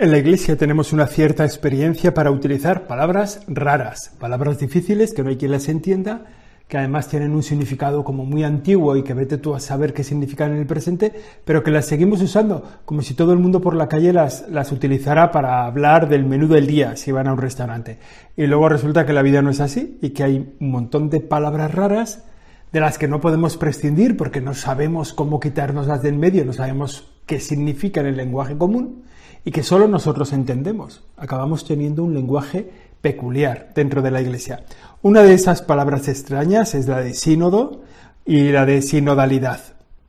En la Iglesia tenemos una cierta experiencia para utilizar palabras raras, palabras difíciles que no hay quien las entienda, que además tienen un significado como muy antiguo y que vete tú a saber qué significan en el presente, pero que las seguimos usando como si todo el mundo por la calle las, las utilizara para hablar del menú del día si van a un restaurante. Y luego resulta que la vida no es así y que hay un montón de palabras raras de las que no podemos prescindir porque no sabemos cómo quitárnoslas del medio, no sabemos qué significan en el lenguaje común y que solo nosotros entendemos. Acabamos teniendo un lenguaje peculiar dentro de la Iglesia. Una de esas palabras extrañas es la de sínodo y la de sinodalidad.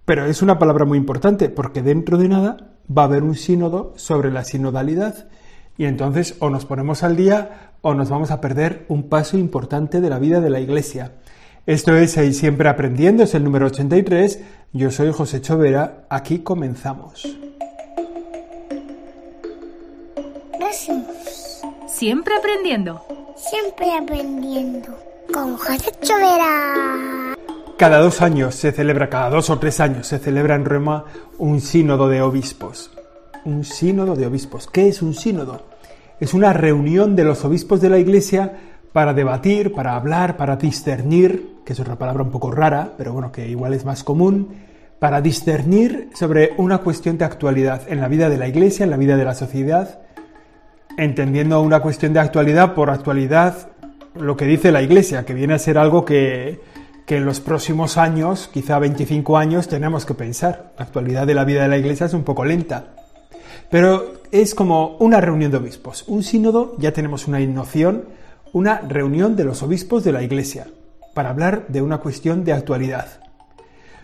Pero es una palabra muy importante porque dentro de nada va a haber un sínodo sobre la sinodalidad y entonces o nos ponemos al día o nos vamos a perder un paso importante de la vida de la Iglesia. Esto es Ahí Siempre Aprendiendo, es el número 83. Yo soy José Chovera, aquí comenzamos. Siempre aprendiendo. Siempre aprendiendo. Con José Chovera. Cada dos años se celebra, cada dos o tres años se celebra en Roma un sínodo de obispos. Un sínodo de obispos. ¿Qué es un sínodo? Es una reunión de los obispos de la Iglesia para debatir, para hablar, para discernir, que es otra palabra un poco rara, pero bueno, que igual es más común, para discernir sobre una cuestión de actualidad en la vida de la Iglesia, en la vida de la sociedad, entendiendo una cuestión de actualidad por actualidad lo que dice la Iglesia, que viene a ser algo que, que en los próximos años, quizá 25 años, tenemos que pensar. La actualidad de la vida de la Iglesia es un poco lenta. Pero es como una reunión de obispos. Un sínodo, ya tenemos una noción, una reunión de los obispos de la Iglesia, para hablar de una cuestión de actualidad.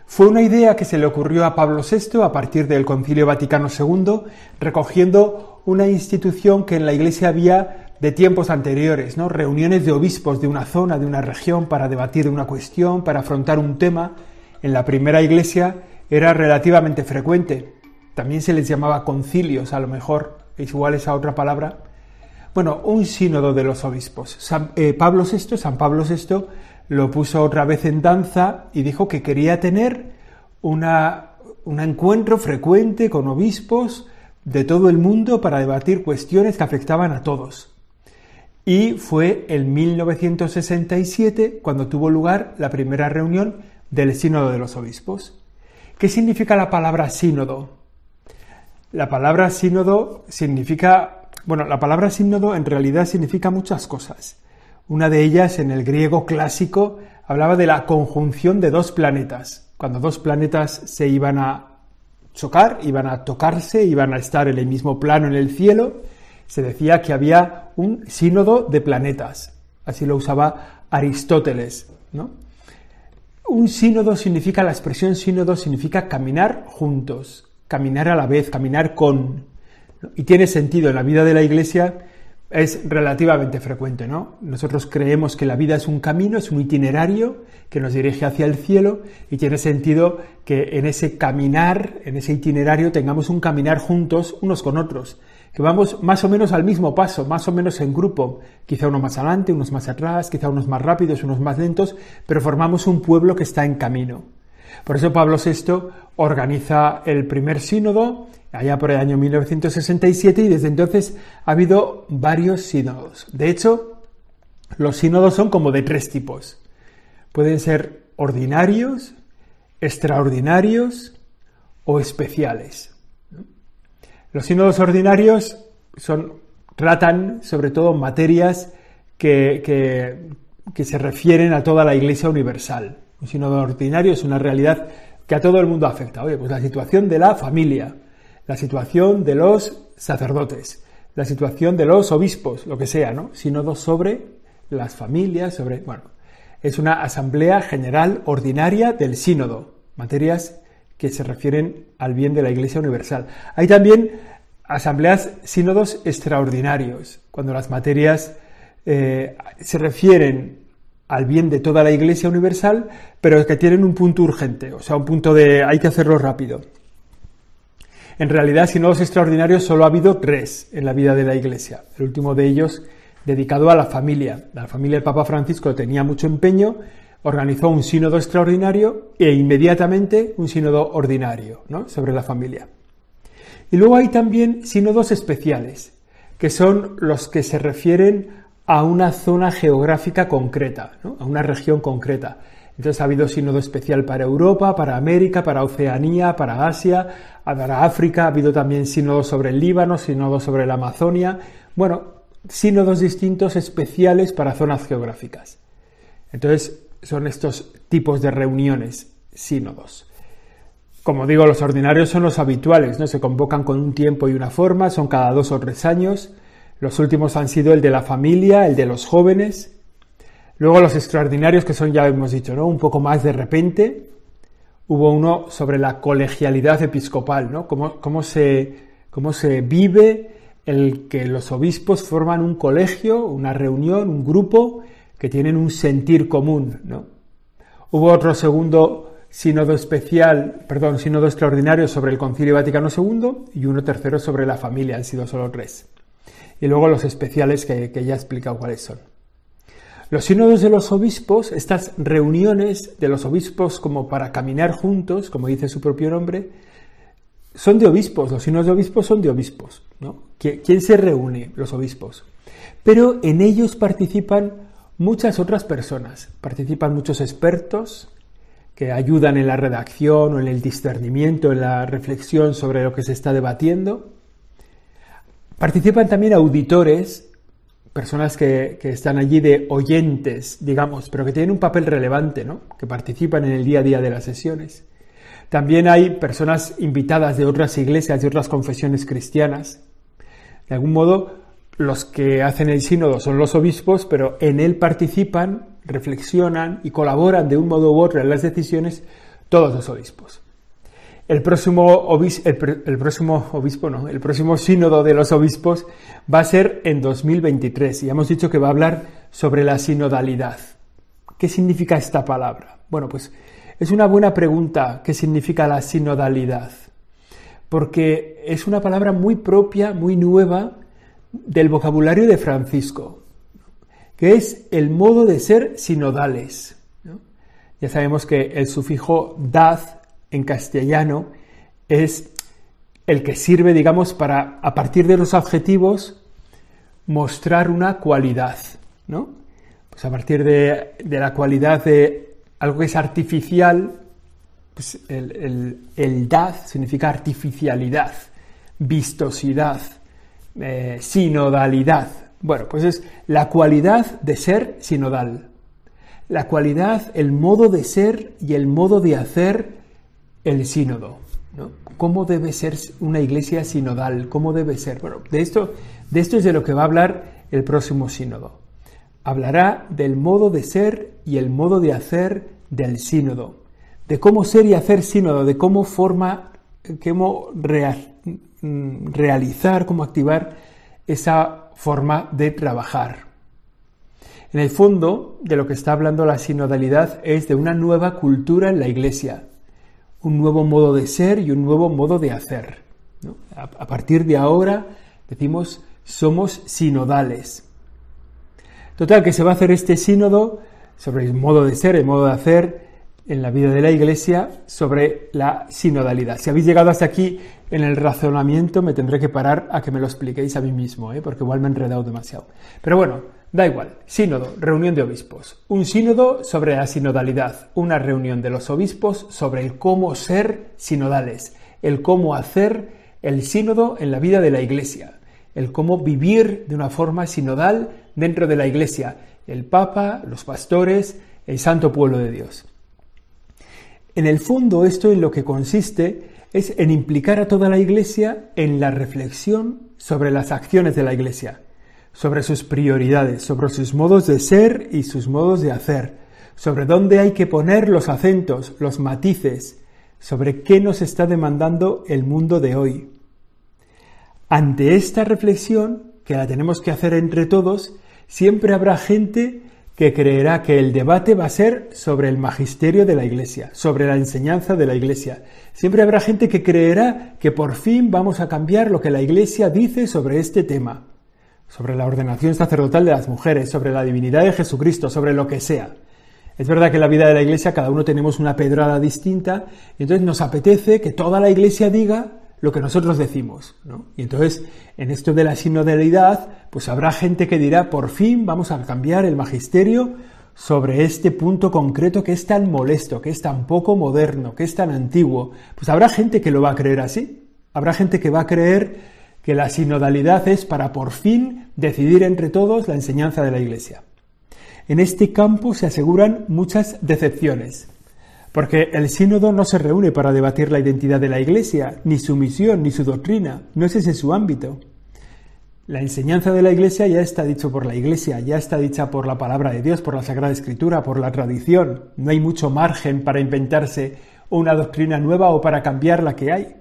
Fue una idea que se le ocurrió a Pablo VI a partir del Concilio Vaticano II, recogiendo una institución que en la Iglesia había de tiempos anteriores, ¿no? Reuniones de obispos de una zona, de una región, para debatir una cuestión, para afrontar un tema. En la primera Iglesia era relativamente frecuente. También se les llamaba concilios, a lo mejor, es igual esa otra palabra. Bueno, un sínodo de los obispos. San, eh, Pablo VI, San Pablo VI, lo puso otra vez en danza y dijo que quería tener una, un encuentro frecuente con obispos de todo el mundo para debatir cuestiones que afectaban a todos. Y fue en 1967 cuando tuvo lugar la primera reunión del Sínodo de los Obispos. ¿Qué significa la palabra sínodo? La palabra sínodo significa, bueno, la palabra sínodo en realidad significa muchas cosas. Una de ellas en el griego clásico hablaba de la conjunción de dos planetas. Cuando dos planetas se iban a chocar, iban a tocarse, iban a estar en el mismo plano en el cielo. Se decía que había un sínodo de planetas. Así lo usaba Aristóteles. Un sínodo significa, la expresión sínodo significa caminar juntos, caminar a la vez, caminar con. Y tiene sentido en la vida de la Iglesia es relativamente frecuente, ¿no? Nosotros creemos que la vida es un camino, es un itinerario que nos dirige hacia el cielo y tiene sentido que en ese caminar, en ese itinerario, tengamos un caminar juntos unos con otros, que vamos más o menos al mismo paso, más o menos en grupo, quizá uno más adelante, unos más atrás, quizá unos más rápidos, unos más lentos, pero formamos un pueblo que está en camino. Por eso Pablo VI organiza el primer sínodo allá por el año 1967 y desde entonces ha habido varios sínodos. De hecho, los sínodos son como de tres tipos. Pueden ser ordinarios, extraordinarios o especiales. Los sínodos ordinarios son, tratan sobre todo materias que, se refieren a toda la Iglesia universal. Un sínodo ordinario es una realidad que a todo el mundo afecta. Oye, pues la situación de la familia, la situación de los sacerdotes, la situación de los obispos, lo que sea, ¿no? Sínodo sobre las familias, sobre, bueno, es una asamblea general ordinaria del sínodo, materias que se refieren al bien de la Iglesia Universal. Hay también asambleas, sínodos extraordinarios, cuando las materias eh, se refieren al bien de toda la Iglesia Universal, pero que tienen un punto urgente, o sea, un punto de hay que hacerlo rápido. En realidad, sínodos extraordinarios solo ha habido tres en la vida de la Iglesia. El último de ellos dedicado a la familia. La familia del Papa Francisco tenía mucho empeño, organizó un sínodo extraordinario e inmediatamente un sínodo ordinario ¿no? sobre la familia. Y luego hay también sínodos especiales, que son los que se refieren a una zona geográfica concreta, a una región concreta. Entonces ha habido sínodo especial para Europa, para América, para Oceanía, para Asia, para África, ha habido también sínodos sobre el Líbano, sínodos sobre la Amazonia, bueno, sínodos distintos especiales para zonas geográficas. Entonces son estos tipos de reuniones, sínodos. Como digo, los ordinarios son los habituales, ¿no? Se convocan con un tiempo y una forma, son cada dos o tres años. Los últimos han sido el de la familia, el de los jóvenes. Luego los extraordinarios, que son, ya hemos dicho, ¿no? Un poco más de repente. Hubo uno sobre la colegialidad episcopal, ¿no? Cómo, se, cómo se vive el que los obispos forman un colegio, una reunión, un grupo que tienen un sentir común, ¿no? Hubo otro segundo sínodo especial, perdón, extraordinario sobre el Concilio Vaticano II y uno tercero sobre la familia, han sido solo tres. Y luego los especiales que, ya he explicado cuáles son. Los sínodos de los obispos, estas reuniones de los obispos como para caminar juntos, como dice su propio nombre, son de obispos, los sínodos de obispos son de obispos. ¿no? ¿Quién se reúne? Los obispos. Pero en ellos participan muchas otras personas, participan muchos expertos, que ayudan en la redacción o en el discernimiento, en la reflexión sobre lo que se está debatiendo. Participan también auditores, personas que, están allí de oyentes, digamos, pero que tienen un papel relevante, ¿no? que participan en el día a día de las sesiones. También hay personas invitadas de otras iglesias, de otras confesiones cristianas. De algún modo, los que hacen el sínodo son los obispos, pero en él participan reflexionan y colaboran de un modo u otro en las decisiones todos los obispos. El próximo, el, próximo obispo, no, el próximo sínodo de los obispos va a ser en 2023 y hemos dicho que va a hablar sobre la sinodalidad. ¿Qué significa esta palabra? Bueno, pues es una buena pregunta qué significa la sinodalidad, porque es una palabra muy propia, muy nueva del vocabulario de Francisco que es el modo de ser sinodales. Ya sabemos que el sufijo dad en castellano es el que sirve, digamos, para, a partir de los adjetivos, mostrar una cualidad, ¿no? Pues a partir de, la cualidad de algo que es artificial, pues el, dad significa artificialidad, vistosidad, eh, sinodalidad, bueno, pues es la cualidad de ser sinodal. La cualidad, el modo de ser y el modo de hacer el sínodo. ¿Cómo debe ser una iglesia sinodal? ¿Cómo debe ser? Bueno, de esto, de esto es de lo que va a hablar el próximo sínodo. Hablará del modo de ser y el modo de hacer del sínodo. De cómo ser y hacer sínodo, de cómo forma, cómo mm, realizar, cómo activar esa forma de trabajar. En el fondo, de lo que está hablando la sinodalidad es de una nueva cultura en la Iglesia, un nuevo modo de ser y un nuevo modo de hacer. A partir de ahora, decimos, somos sinodales. Total, que se va a hacer este sínodo sobre el modo de ser, el modo de hacer en la vida de la Iglesia, sobre la sinodalidad. Si habéis llegado hasta aquí en el razonamiento me tendré que parar a que me lo expliquéis a mí mismo, ¿eh? porque igual me he enredado demasiado. Pero bueno, da igual. Sínodo, reunión de obispos. Un sínodo sobre la sinodalidad, una reunión de los obispos sobre el cómo ser sinodales, el cómo hacer el sínodo en la vida de la Iglesia, el cómo vivir de una forma sinodal dentro de la Iglesia, el Papa, los pastores, el santo pueblo de Dios. En el fondo esto en lo que consiste es en implicar a toda la Iglesia en la reflexión sobre las acciones de la Iglesia, sobre sus prioridades, sobre sus modos de ser y sus modos de hacer, sobre dónde hay que poner los acentos, los matices, sobre qué nos está demandando el mundo de hoy. Ante esta reflexión, que la tenemos que hacer entre todos, siempre habrá gente que creerá que el debate va a ser sobre el magisterio de la Iglesia, sobre la enseñanza de la Iglesia. Siempre habrá gente que creerá que por fin vamos a cambiar lo que la Iglesia dice sobre este tema, sobre la ordenación sacerdotal de las mujeres, sobre la divinidad de Jesucristo, sobre lo que sea. Es verdad que en la vida de la Iglesia cada uno tenemos una pedrada distinta y entonces nos apetece que toda la Iglesia diga lo que nosotros decimos. ¿no? Y entonces, en esto de la sinodalidad, pues habrá gente que dirá, por fin vamos a cambiar el magisterio sobre este punto concreto que es tan molesto, que es tan poco moderno, que es tan antiguo. Pues habrá gente que lo va a creer así. Habrá gente que va a creer que la sinodalidad es para por fin decidir entre todos la enseñanza de la Iglesia. En este campo se aseguran muchas decepciones. Porque el sínodo no se reúne para debatir la identidad de la Iglesia, ni su misión, ni su doctrina, no es ese su ámbito. La enseñanza de la Iglesia ya está dicho por la Iglesia, ya está dicha por la palabra de Dios, por la Sagrada Escritura, por la tradición. No hay mucho margen para inventarse una doctrina nueva o para cambiar la que hay.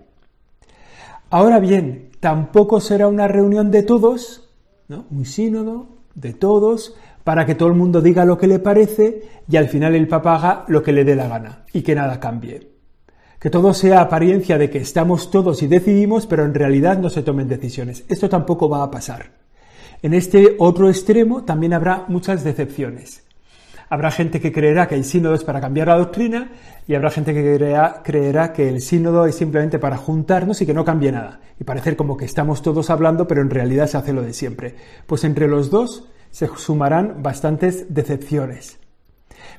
Ahora bien, tampoco será una reunión de todos, ¿no? un sínodo de todos, para que todo el mundo diga lo que le parece y al final el Papa haga lo que le dé la gana y que nada cambie. Que todo sea apariencia de que estamos todos y decidimos, pero en realidad no se tomen decisiones. Esto tampoco va a pasar. En este otro extremo también habrá muchas decepciones. Habrá gente que creerá que el sínodo es para cambiar la doctrina y habrá gente que creerá, que el sínodo es simplemente para juntarnos y que no cambie nada y parecer como que estamos todos hablando pero en realidad se hace lo de siempre. Pues entre los dos se sumarán bastantes decepciones.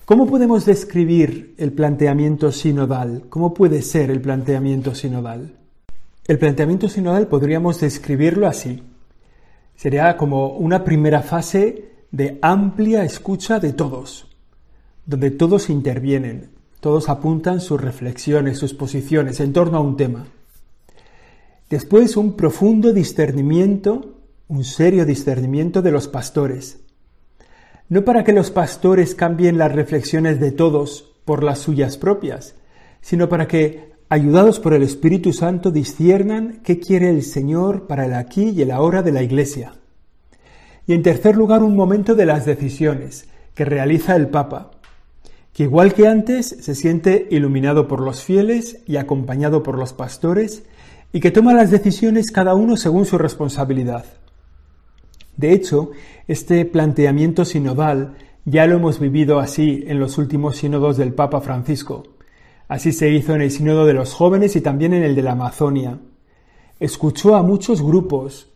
¿Cómo podemos describir el planteamiento sinodal? ¿Cómo puede ser el planteamiento sinodal? El planteamiento sinodal podríamos describirlo así. Sería como una primera fase de amplia escucha de todos, donde todos intervienen, todos apuntan sus reflexiones, sus posiciones en torno a un tema. Después un profundo discernimiento un serio discernimiento de los pastores. No para que los pastores cambien las reflexiones de todos por las suyas propias, sino para que, ayudados por el Espíritu Santo, disciernan qué quiere el Señor para el aquí y el ahora de la Iglesia. Y en tercer lugar, un momento de las decisiones que realiza el Papa, que igual que antes se siente iluminado por los fieles y acompañado por los pastores, y que toma las decisiones cada uno según su responsabilidad. De hecho, este planteamiento sinodal ya lo hemos vivido así en los últimos sínodos del Papa Francisco. Así se hizo en el sínodo de los jóvenes y también en el de la Amazonia. Escuchó a muchos grupos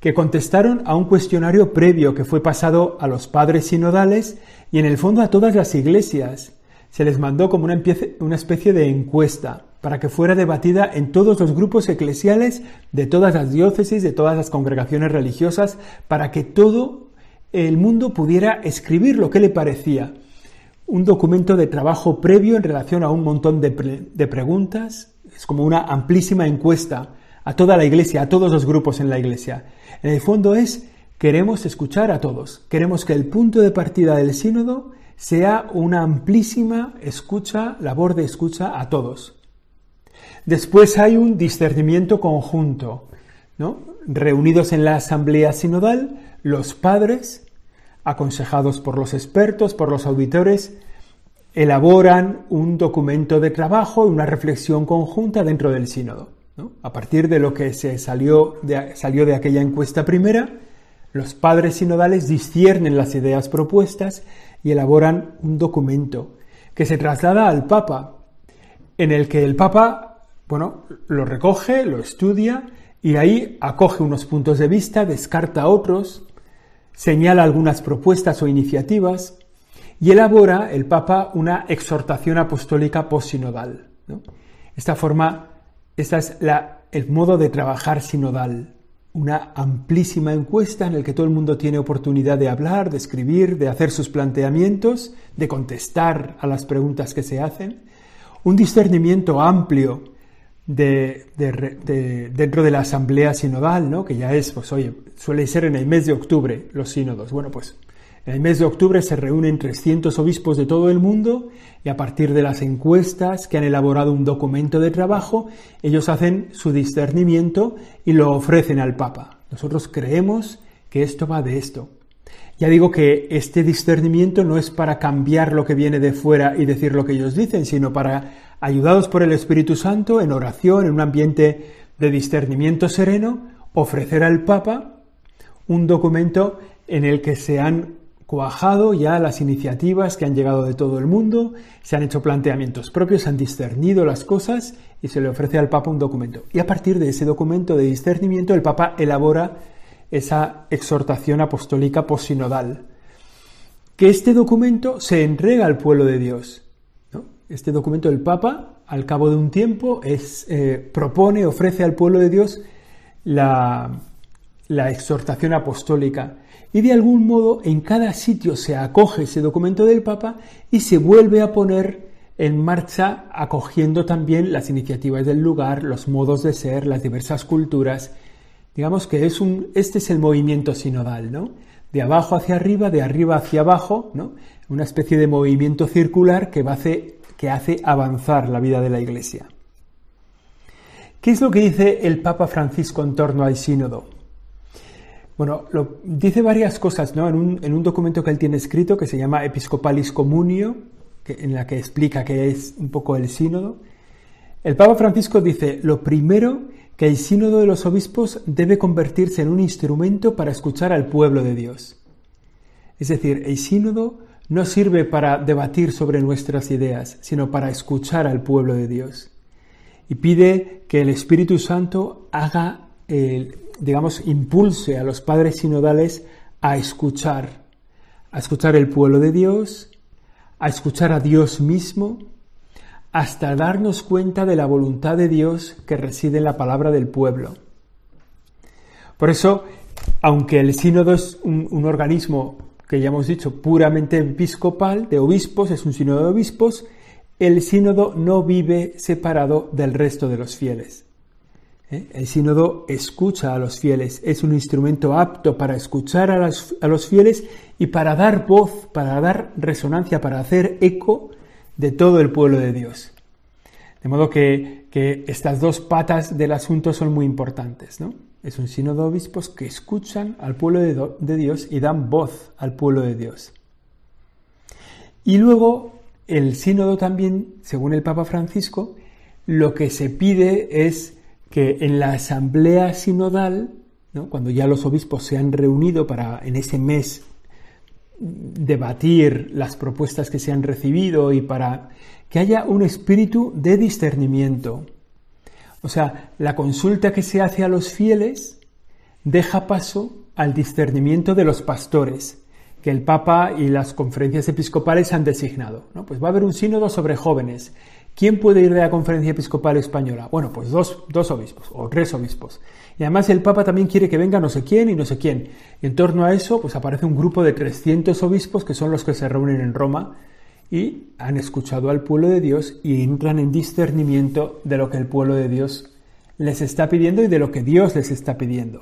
que contestaron a un cuestionario previo que fue pasado a los padres sinodales y en el fondo a todas las iglesias. Se les mandó como una especie de encuesta para que fuera debatida en todos los grupos eclesiales de todas las diócesis, de todas las congregaciones religiosas, para que todo el mundo pudiera escribir lo que le parecía. Un documento de trabajo previo en relación a un montón de, preguntas, es como una amplísima encuesta a toda la iglesia, a todos los grupos en la iglesia. En el fondo es, queremos escuchar a todos, queremos que el punto de partida del sínodo sea una amplísima escucha, labor de escucha a todos. Después hay un discernimiento conjunto, ¿no? Reunidos en la asamblea sinodal, los padres, aconsejados por los expertos, por los auditores, elaboran un documento de trabajo, una reflexión conjunta dentro del sínodo. A partir de lo que se salió de, salió de aquella encuesta primera, los padres sinodales disciernen las ideas propuestas y elaboran un documento que se traslada al Papa, en el que el Papa bueno, lo recoge, lo estudia y ahí acoge unos puntos de vista, descarta otros, señala algunas propuestas o iniciativas y elabora el Papa una exhortación apostólica posinodal. Esta forma, este es el modo de trabajar sinodal, una amplísima encuesta en la que todo el mundo tiene oportunidad de hablar, de escribir, de hacer sus planteamientos, de contestar a las preguntas que se hacen, un discernimiento amplio de, dentro de la asamblea sinodal, ¿no? que ya es, pues oye, suele ser en el mes de octubre los sínodos. Bueno, pues en el mes de octubre se reúnen 300 obispos de todo el mundo y a partir de las encuestas que han elaborado un documento de trabajo, ellos hacen su discernimiento y lo ofrecen al Papa. Nosotros creemos que esto va de esto. Ya digo que este discernimiento no es para cambiar lo que viene de fuera y decir lo que ellos dicen, sino para ayudados por el Espíritu Santo, en oración, en un ambiente de discernimiento sereno, ofrecer al Papa un documento en el que se han cuajado ya las iniciativas que han llegado de todo el mundo, se han hecho planteamientos propios, se han discernido las cosas y se le ofrece al Papa un documento. Y a partir de ese documento de discernimiento, el Papa elabora esa exhortación apostólica posinodal. Que este documento se entrega al pueblo de Dios. Este documento del Papa, al cabo de un tiempo, es, eh, propone, ofrece al pueblo de Dios la, la exhortación apostólica y de algún modo en cada sitio se acoge ese documento del Papa y se vuelve a poner en marcha acogiendo también las iniciativas del lugar, los modos de ser, las diversas culturas. Digamos que es un, este es el movimiento sinodal, ¿no? De abajo hacia arriba, de arriba hacia abajo, ¿no? Una especie de movimiento circular que, hace, que hace avanzar la vida de la Iglesia. ¿Qué es lo que dice el Papa Francisco en torno al sínodo? Bueno, lo, dice varias cosas ¿no? en, un, documento que él tiene escrito que se llama Episcopalis Communio, en la que explica qué es un poco el sínodo. El Papa Francisco dice, lo primero, que el sínodo de los obispos debe convertirse en un instrumento para escuchar al pueblo de Dios. Es decir, el sínodo no sirve para debatir sobre nuestras ideas, sino para escuchar al pueblo de Dios. Y pide que el Espíritu Santo haga el, digamos, impulse a los padres sinodales a escuchar, a escuchar el pueblo de Dios, a escuchar a Dios mismo, hasta darnos cuenta de la voluntad de Dios que reside en la palabra del pueblo. Por eso, aunque el sínodo es un, un organismo que ya hemos dicho puramente episcopal, de obispos, es un sínodo de obispos, el sínodo no vive separado del resto de los fieles. ¿Eh? El sínodo escucha a los fieles, es un instrumento apto para escuchar a los, fieles y para dar voz, para dar resonancia, para hacer eco de todo el pueblo de Dios. De modo que, estas dos patas del asunto son muy importantes. ¿no? Es un sínodo de obispos que escuchan al pueblo de, de Dios y dan voz al pueblo de Dios. Y luego el sínodo también, según el Papa Francisco, lo que se pide es que en la asamblea sinodal, cuando ya los obispos se han reunido para en ese mes debatir las propuestas que se han recibido y para que haya un espíritu de discernimiento. O sea, la consulta que se hace a los fieles deja paso al discernimiento de los pastores que el Papa y las conferencias episcopales han designado. ¿no? Pues va a haber un sínodo sobre jóvenes ¿Quién puede ir de la conferencia episcopal española? Bueno, pues dos, dos, obispos o tres obispos. Y además el Papa también quiere que venga no sé quién y no sé quién. Y en torno a eso, pues aparece un grupo de 300 obispos que son los que se reúnen en Roma y han escuchado al pueblo de Dios y entran en discernimiento de lo que el pueblo de Dios les está pidiendo y de lo que Dios les está pidiendo.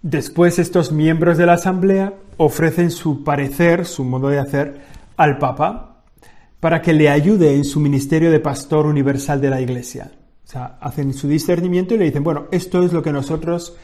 Después estos miembros de la asamblea ofrecen su parecer, su modo de hacer al Papa para que le ayude en su ministerio de pastor universal de la Iglesia. O sea, hacen su discernimiento y le dicen, bueno, esto es lo que nosotros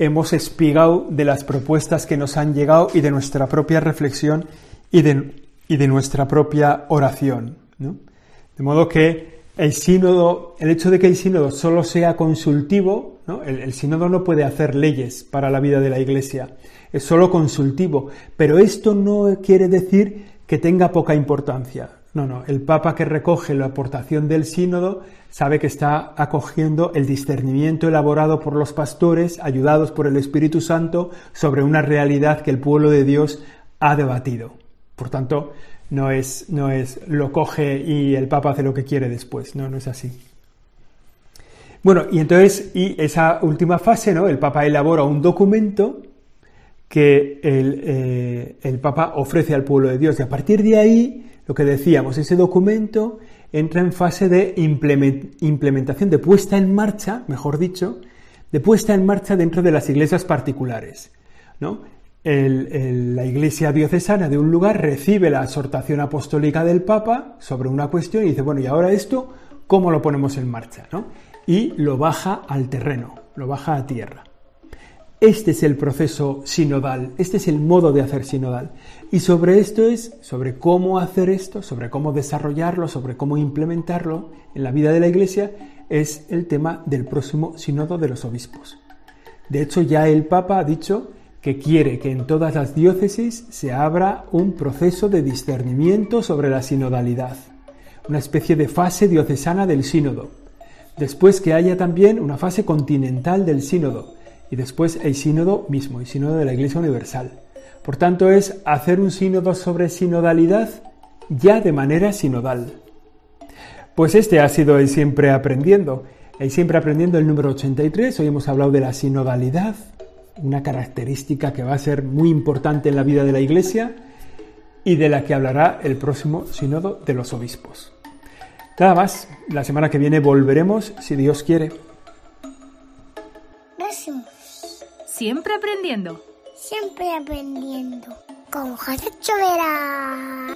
hemos espigado de las propuestas que nos han llegado y de nuestra propia reflexión y de, y de nuestra propia oración. De modo que el sínodo, el hecho de que el sínodo solo sea consultivo, el, el sínodo no puede hacer leyes para la vida de la Iglesia, es solo consultivo, pero esto no quiere decir que tenga poca importancia. No, no, el Papa que recoge la aportación del sínodo sabe que está acogiendo el discernimiento elaborado por los pastores, ayudados por el Espíritu Santo, sobre una realidad que el pueblo de Dios ha debatido. Por tanto, no es, no es lo coge y el Papa hace lo que quiere después, no, no es así. Bueno, y entonces, y esa última fase, ¿no? El Papa elabora un documento que el, eh, el Papa ofrece al pueblo de Dios y a partir de ahí lo que decíamos, ese documento entra en fase de implementación, de puesta en marcha, mejor dicho, de puesta en marcha dentro de las iglesias particulares. ¿no? la iglesia diocesana de un lugar recibe la exhortación apostólica del Papa sobre una cuestión y dice, bueno, y ahora esto, ¿cómo lo ponemos en marcha? Y lo baja al terreno, lo baja a tierra. Este es el proceso sinodal, este es el modo de hacer sinodal. Y sobre esto es, sobre cómo hacer esto, sobre cómo desarrollarlo, sobre cómo implementarlo en la vida de la Iglesia, es el tema del próximo sínodo de los obispos. De hecho, ya el Papa ha dicho que quiere que en todas las diócesis se abra un proceso de discernimiento sobre la sinodalidad, una especie de fase diocesana del sínodo. Después que haya también una fase continental del sínodo y después el sínodo mismo, el sínodo de la Iglesia Universal. Por tanto, es hacer un sínodo sobre sinodalidad ya de manera sinodal. Pues este ha sido el Siempre Aprendiendo. El Siempre Aprendiendo el número 83. Hoy hemos hablado de la sinodalidad, una característica que va a ser muy importante en la vida de la Iglesia y de la que hablará el próximo sínodo de los obispos. Nada más, la semana que viene volveremos, si Dios quiere. Siempre aprendiendo. Siempre aprendiendo. Con José Chovera.